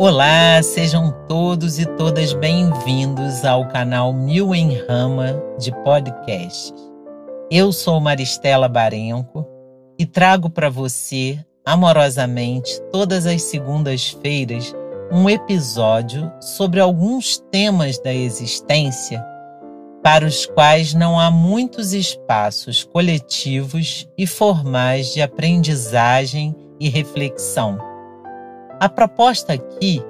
Olá, sejam todos e todas bem-vindos ao canal Mil em Rama de podcasts. Eu sou Maristela Barenco e trago para você, amorosamente, todas as segundas-feiras, um episódio sobre alguns temas da existência para os quais não há muitos espaços coletivos e formais de aprendizagem e reflexão. A proposta aqui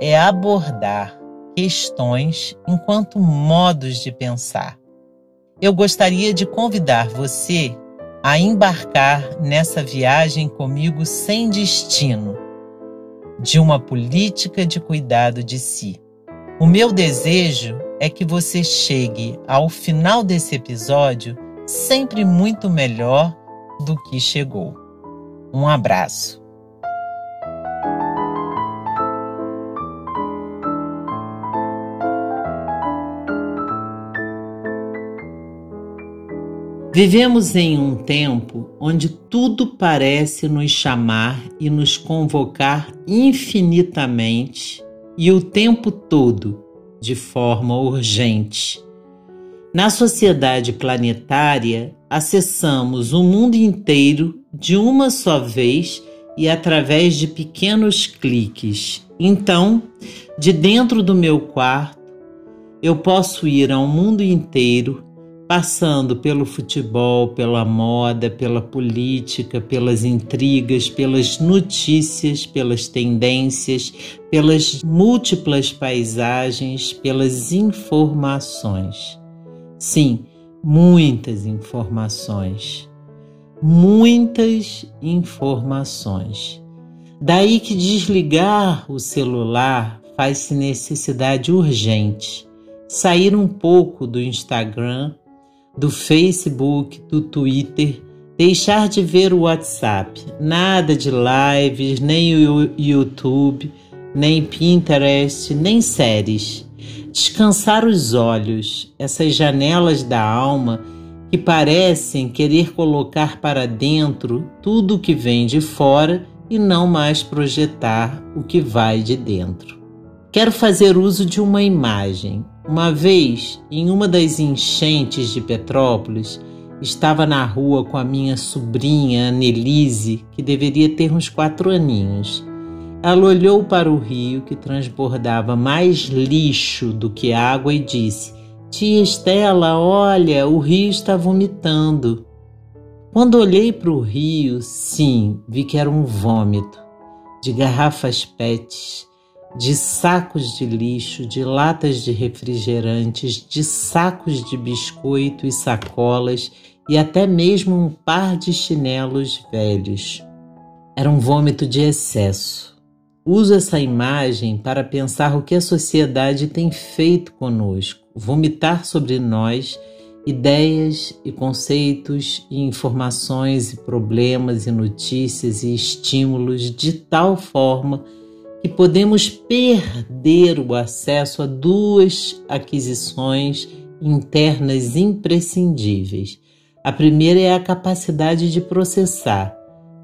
é abordar questões enquanto modos de pensar. Eu gostaria de convidar você a embarcar nessa viagem comigo sem destino, de uma política de cuidado de si. O meu desejo é que você chegue ao final desse episódio sempre muito melhor do que chegou. Um abraço. Vivemos em um tempo onde tudo parece nos chamar e nos convocar infinitamente e o tempo todo de forma urgente. Na sociedade planetária, acessamos o mundo inteiro de uma só vez e através de pequenos cliques. Então, de dentro do meu quarto, eu posso ir ao mundo inteiro passando pelo futebol, pela moda, pela política, pelas intrigas, pelas notícias, pelas tendências, pelas múltiplas paisagens, pelas informações. Sim, muitas informações. Muitas informações. Daí que desligar o celular faz-se necessidade urgente. Sair um pouco do Instagram do Facebook, do Twitter, deixar de ver o WhatsApp, nada de lives, nem o YouTube, nem Pinterest, nem séries. Descansar os olhos, essas janelas da alma que parecem querer colocar para dentro tudo o que vem de fora e não mais projetar o que vai de dentro. Quero fazer uso de uma imagem, uma vez, em uma das enchentes de Petrópolis, estava na rua com a minha sobrinha Annelise, que deveria ter uns quatro aninhos. Ela olhou para o rio que transbordava mais lixo do que água e disse: Tia Estela, olha, o rio está vomitando. Quando olhei para o rio, sim, vi que era um vômito de garrafas PETs de sacos de lixo, de latas de refrigerantes, de sacos de biscoito e sacolas e até mesmo um par de chinelos velhos. Era um vômito de excesso. Uso essa imagem para pensar o que a sociedade tem feito conosco, vomitar sobre nós ideias e conceitos e informações e problemas e notícias e estímulos de tal forma que podemos perder o acesso a duas aquisições internas imprescindíveis. A primeira é a capacidade de processar,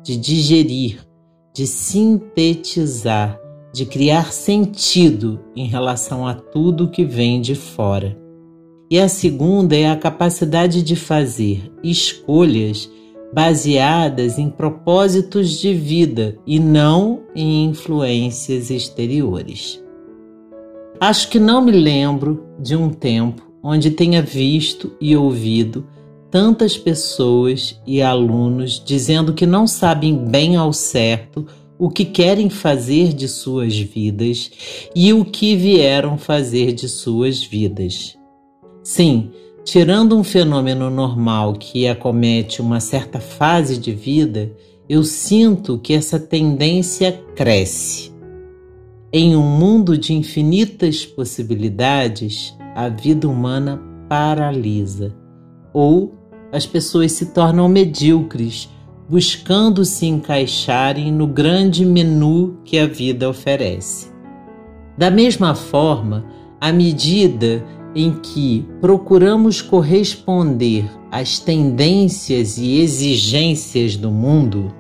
de digerir, de sintetizar, de criar sentido em relação a tudo que vem de fora. E a segunda é a capacidade de fazer escolhas baseadas em propósitos de vida e não em influências exteriores. Acho que não me lembro de um tempo onde tenha visto e ouvido tantas pessoas e alunos dizendo que não sabem bem ao certo o que querem fazer de suas vidas e o que vieram fazer de suas vidas. Sim, Tirando um fenômeno normal que acomete uma certa fase de vida, eu sinto que essa tendência cresce. Em um mundo de infinitas possibilidades, a vida humana paralisa, ou as pessoas se tornam medíocres, buscando se encaixarem no grande menu que a vida oferece. Da mesma forma, à medida em que procuramos corresponder às tendências e exigências do mundo,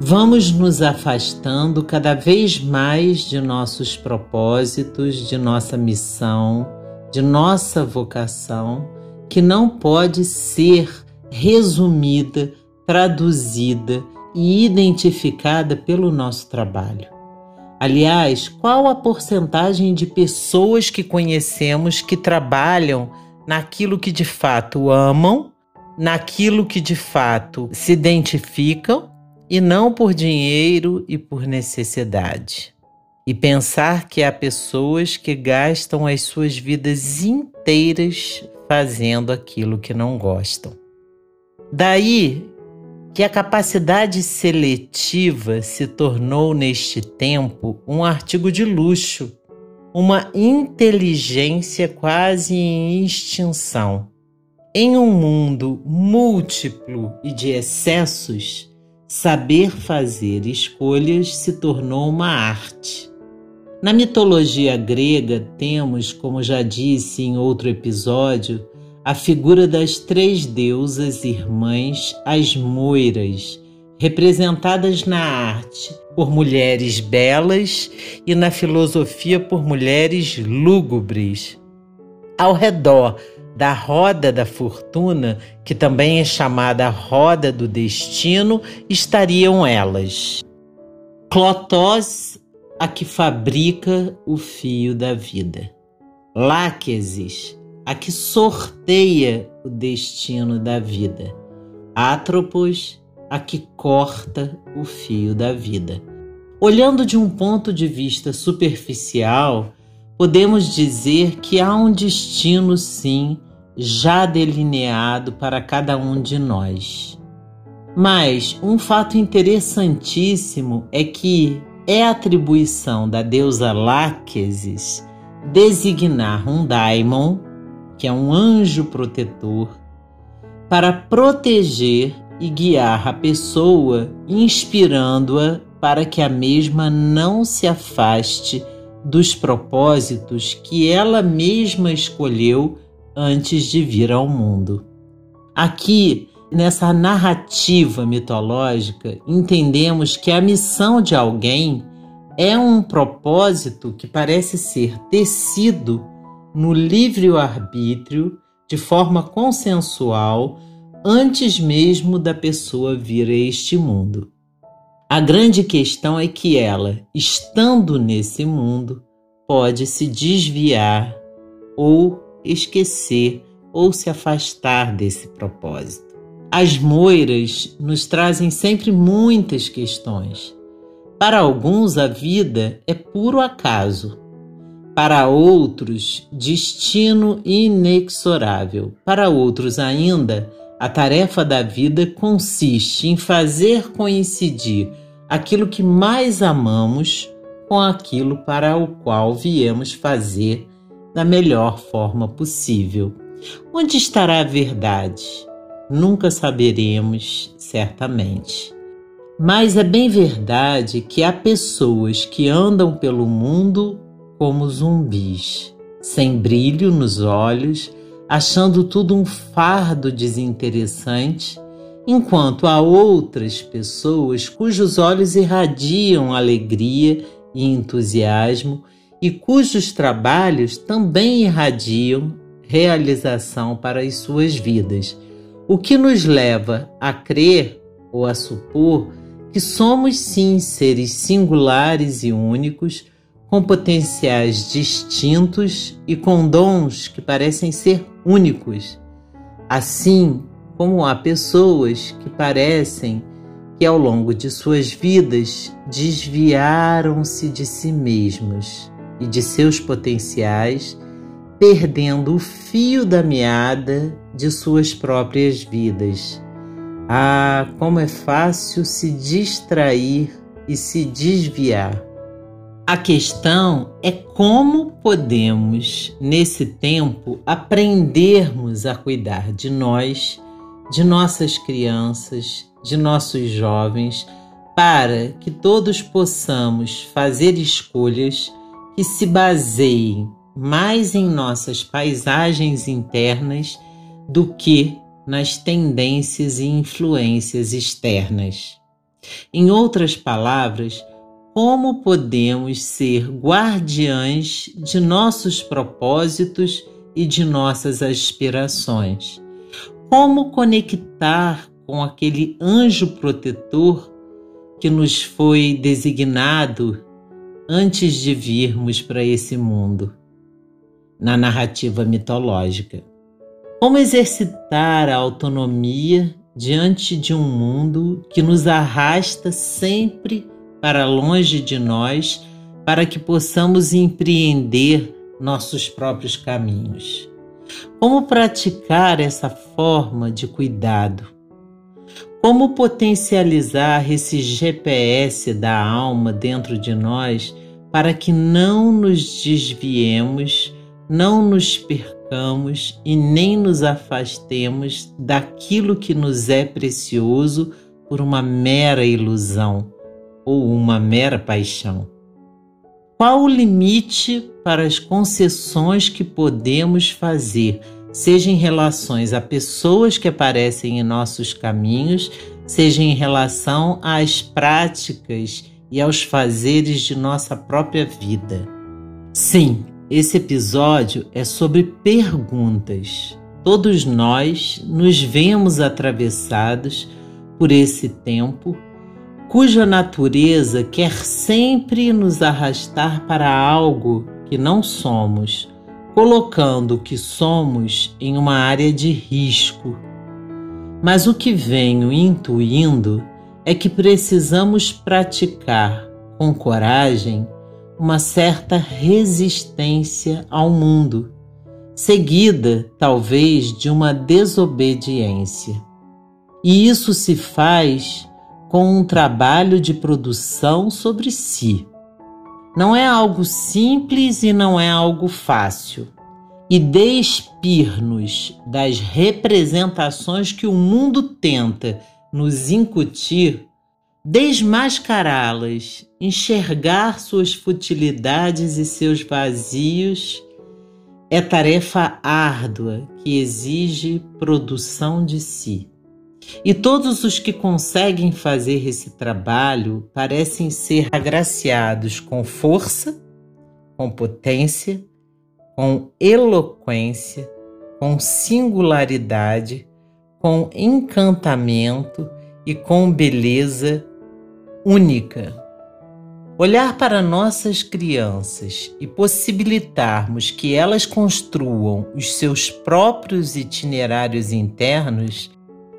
vamos nos afastando cada vez mais de nossos propósitos, de nossa missão, de nossa vocação, que não pode ser resumida, traduzida e identificada pelo nosso trabalho. Aliás, qual a porcentagem de pessoas que conhecemos que trabalham naquilo que de fato amam, naquilo que de fato se identificam e não por dinheiro e por necessidade? E pensar que há pessoas que gastam as suas vidas inteiras fazendo aquilo que não gostam. Daí que a capacidade seletiva se tornou neste tempo um artigo de luxo, uma inteligência quase em extinção. Em um mundo múltiplo e de excessos, saber fazer escolhas se tornou uma arte. Na mitologia grega, temos, como já disse em outro episódio, a figura das três deusas irmãs, as moiras, representadas na arte por mulheres belas e na filosofia por mulheres lúgubres. Ao redor da roda da fortuna, que também é chamada roda do destino, estariam elas. Clotós, a que fabrica o fio da vida. Láquesis, a que sorteia o destino da vida. Atropos, a que corta o fio da vida. Olhando de um ponto de vista superficial, podemos dizer que há um destino, sim, já delineado para cada um de nós. Mas um fato interessantíssimo é que é atribuição da deusa Láquesis designar um daimon que é um anjo protetor, para proteger e guiar a pessoa, inspirando-a para que a mesma não se afaste dos propósitos que ela mesma escolheu antes de vir ao mundo. Aqui, nessa narrativa mitológica, entendemos que a missão de alguém é um propósito que parece ser tecido no livre-arbítrio, de forma consensual, antes mesmo da pessoa vir a este mundo. A grande questão é que ela, estando nesse mundo, pode se desviar ou esquecer ou se afastar desse propósito. As moiras nos trazem sempre muitas questões. Para alguns, a vida é puro acaso, para outros, destino inexorável. Para outros ainda, a tarefa da vida consiste em fazer coincidir aquilo que mais amamos com aquilo para o qual viemos fazer da melhor forma possível. Onde estará a verdade? Nunca saberemos, certamente. Mas é bem verdade que há pessoas que andam pelo mundo como zumbis, sem brilho nos olhos, achando tudo um fardo desinteressante, enquanto há outras pessoas cujos olhos irradiam alegria e entusiasmo e cujos trabalhos também irradiam realização para as suas vidas, o que nos leva a crer ou a supor que somos sim seres singulares e únicos com potenciais distintos e com dons que parecem ser únicos. Assim como há pessoas que parecem que ao longo de suas vidas desviaram-se de si mesmos e de seus potenciais, perdendo o fio da meada de suas próprias vidas. Ah, como é fácil se distrair e se desviar. A questão é como podemos, nesse tempo, aprendermos a cuidar de nós, de nossas crianças, de nossos jovens, para que todos possamos fazer escolhas que se baseiem mais em nossas paisagens internas do que nas tendências e influências externas. Em outras palavras, como podemos ser guardiães de nossos propósitos e de nossas aspirações? Como conectar com aquele anjo protetor que nos foi designado antes de virmos para esse mundo, na narrativa mitológica? Como exercitar a autonomia diante de um mundo que nos arrasta sempre para longe de nós, para que possamos empreender nossos próprios caminhos. Como praticar essa forma de cuidado? Como potencializar esse GPS da alma dentro de nós para que não nos desviemos, não nos percamos e nem nos afastemos daquilo que nos é precioso por uma mera ilusão ou uma mera paixão? Qual o limite para as concessões que podemos fazer, seja em relações a pessoas que aparecem em nossos caminhos, seja em relação às práticas e aos fazeres de nossa própria vida? Sim, esse episódio é sobre perguntas. Todos nós nos vemos atravessados por esse tempo cuja natureza quer sempre nos arrastar para algo que não somos, colocando o que somos em uma área de risco. Mas o que venho intuindo é que precisamos praticar com coragem uma certa resistência ao mundo, seguida talvez de uma desobediência. E isso se faz com um trabalho de produção sobre si. Não é algo simples e não é algo fácil. E despir-nos das representações que o mundo tenta nos incutir, desmascará-las, enxergar suas futilidades e seus vazios, é tarefa árdua que exige produção de si. E todos os que conseguem fazer esse trabalho parecem ser agraciados com força, com potência, com eloquência, com singularidade, com encantamento e com beleza única. Olhar para nossas crianças e possibilitarmos que elas construam os seus próprios itinerários internos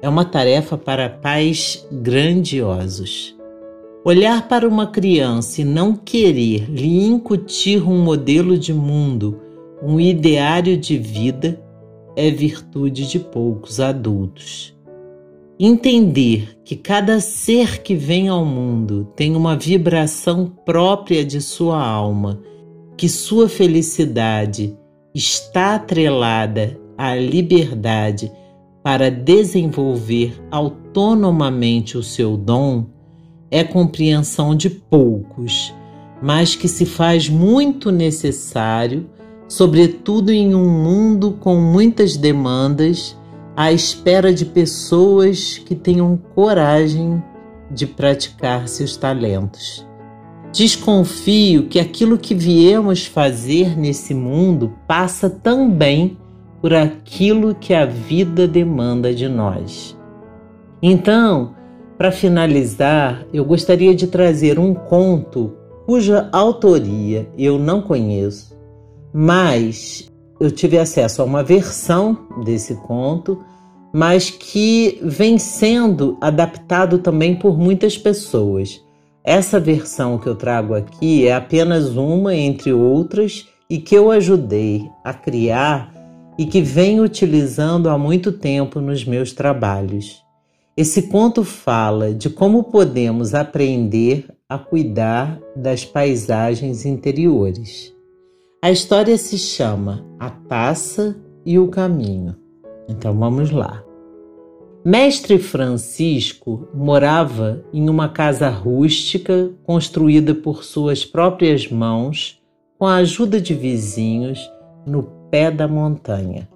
é uma tarefa para pais grandiosos. Olhar para uma criança e não querer lhe incutir um modelo de mundo, um ideário de vida, é virtude de poucos adultos. Entender que cada ser que vem ao mundo tem uma vibração própria de sua alma, que sua felicidade está atrelada à liberdade para desenvolver autonomamente o seu dom é compreensão de poucos, mas que se faz muito necessário, sobretudo em um mundo com muitas demandas, à espera de pessoas que tenham coragem de praticar seus talentos. Desconfio que aquilo que viemos fazer nesse mundo passa também por aquilo que a vida demanda de nós. Então, para finalizar, eu gostaria de trazer um conto cuja autoria eu não conheço, mas eu tive acesso a uma versão desse conto, mas que vem sendo adaptado também por muitas pessoas. Essa versão que eu trago aqui é apenas uma entre outras e que eu ajudei a criar e que venho utilizando há muito tempo nos meus trabalhos. Esse conto fala de como podemos aprender a cuidar das paisagens interiores. A história se chama A Taça e o Caminho. Então vamos lá. Mestre Francisco morava em uma casa rústica construída por suas próprias mãos, com a ajuda de vizinhos, no pé da montanha.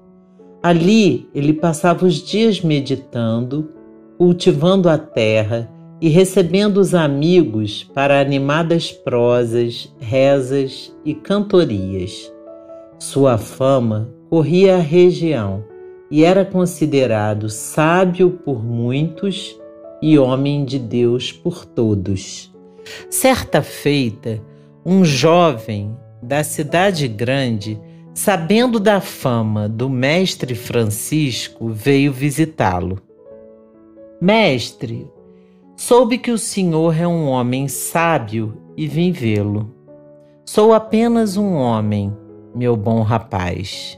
Ali ele passava os dias meditando, cultivando a terra e recebendo os amigos para animadas prosas, rezas e cantorias. Sua fama corria a região e era considerado sábio por muitos e homem de Deus por todos. Certa feita, um jovem da cidade grande, sabendo da fama do mestre Francisco, veio visitá-lo. Mestre, soube que o senhor é um homem sábio e vim vê-lo. Sou apenas um homem, meu bom rapaz.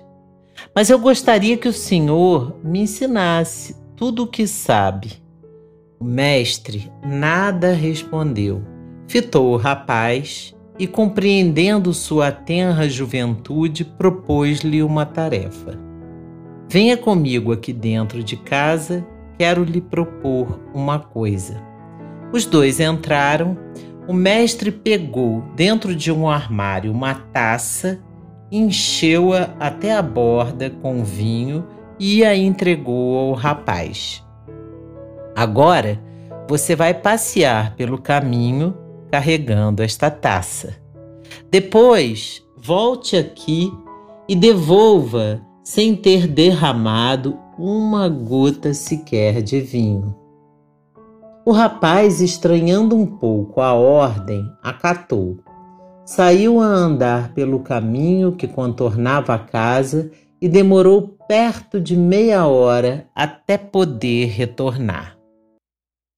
Mas eu gostaria que o senhor me ensinasse tudo o que sabe. O mestre nada respondeu. Fitou o rapaz e, compreendendo sua tenra juventude, propôs-lhe uma tarefa. Venha comigo aqui dentro de casa, quero lhe propor uma coisa. Os dois entraram. O mestre pegou dentro de um armário uma taça, encheu-a até a borda com vinho e a entregou ao rapaz. Agora você vai passear pelo caminho carregando esta taça. Depois, volte aqui e devolva sem ter derramado uma gota sequer de vinho. O rapaz, estranhando um pouco a ordem, acatou. Saiu a andar pelo caminho que contornava a casa e demorou perto de meia hora até poder retornar.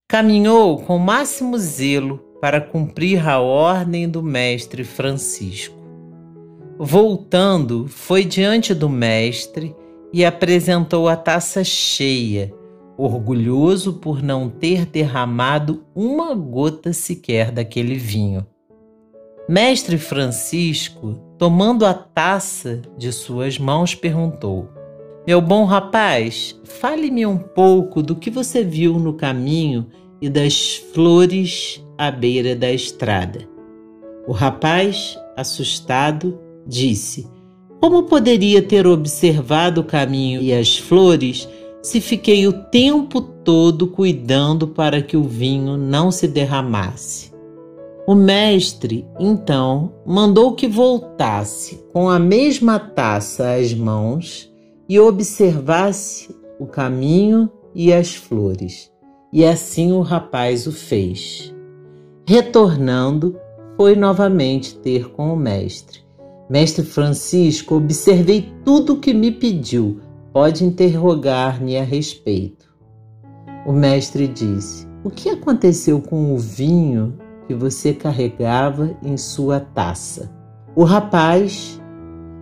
Caminhou com máximo zelo para cumprir a ordem do mestre Francisco. Voltando, foi diante do mestre e apresentou a taça cheia, orgulhoso por não ter derramado uma gota sequer daquele vinho. Mestre Francisco, tomando a taça de suas mãos, perguntou: Meu bom rapaz, fale-me um pouco do que você viu no caminho e das flores à beira da estrada. O rapaz, assustado, disse: Como poderia ter observado o caminho e as flores se fiquei o tempo todo cuidando para que o vinho não se derramasse? O mestre, então, mandou que voltasse com a mesma taça às mãos e observasse o caminho e as flores. E assim o rapaz o fez. Retornando, foi novamente ter com o mestre. Mestre Francisco, observei tudo o que me pediu. Pode interrogar-me a respeito. O mestre disse: O que aconteceu com o vinho que você carregava em sua taça? O rapaz,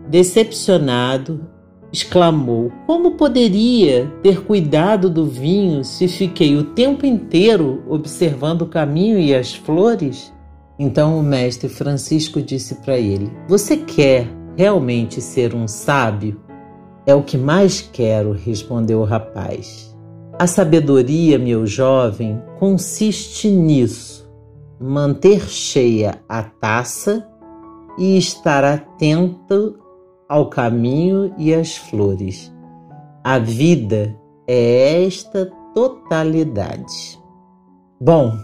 decepcionado, exclamou: Como poderia ter cuidado do vinho se fiquei o tempo inteiro observando o caminho e as flores? Então o mestre Francisco disse para ele: Você quer realmente ser um sábio? É o que mais quero, respondeu o rapaz. A sabedoria, meu jovem, consiste nisso: manter cheia a taça e estar atento ao caminho e às flores. A vida é esta totalidade. Bom,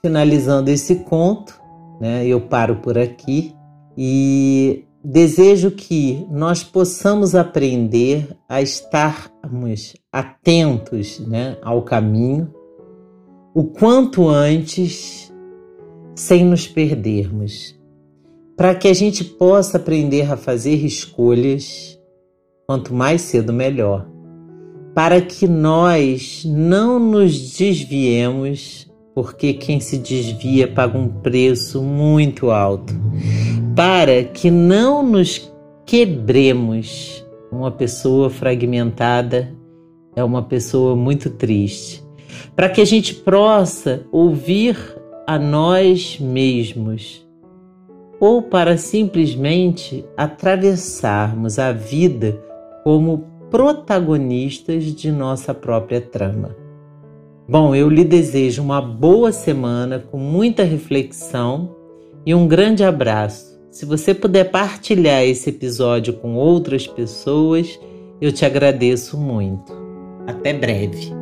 finalizando esse conto, né, eu paro por aqui e desejo que nós possamos aprender a estarmos atentos né, ao caminho o quanto antes, sem nos perdermos para que a gente possa aprender a fazer escolhas, quanto mais cedo melhor, para que nós não nos desviemos, porque quem se desvia paga um preço muito alto, para que não nos quebremos. Uma pessoa fragmentada é uma pessoa muito triste. Para que a gente possa ouvir a nós mesmos ou para simplesmente atravessarmos a vida como protagonistas de nossa própria trama. Bom, eu lhe desejo uma boa semana com muita reflexão e um grande abraço. Se você puder partilhar esse episódio com outras pessoas, eu te agradeço muito. Até breve.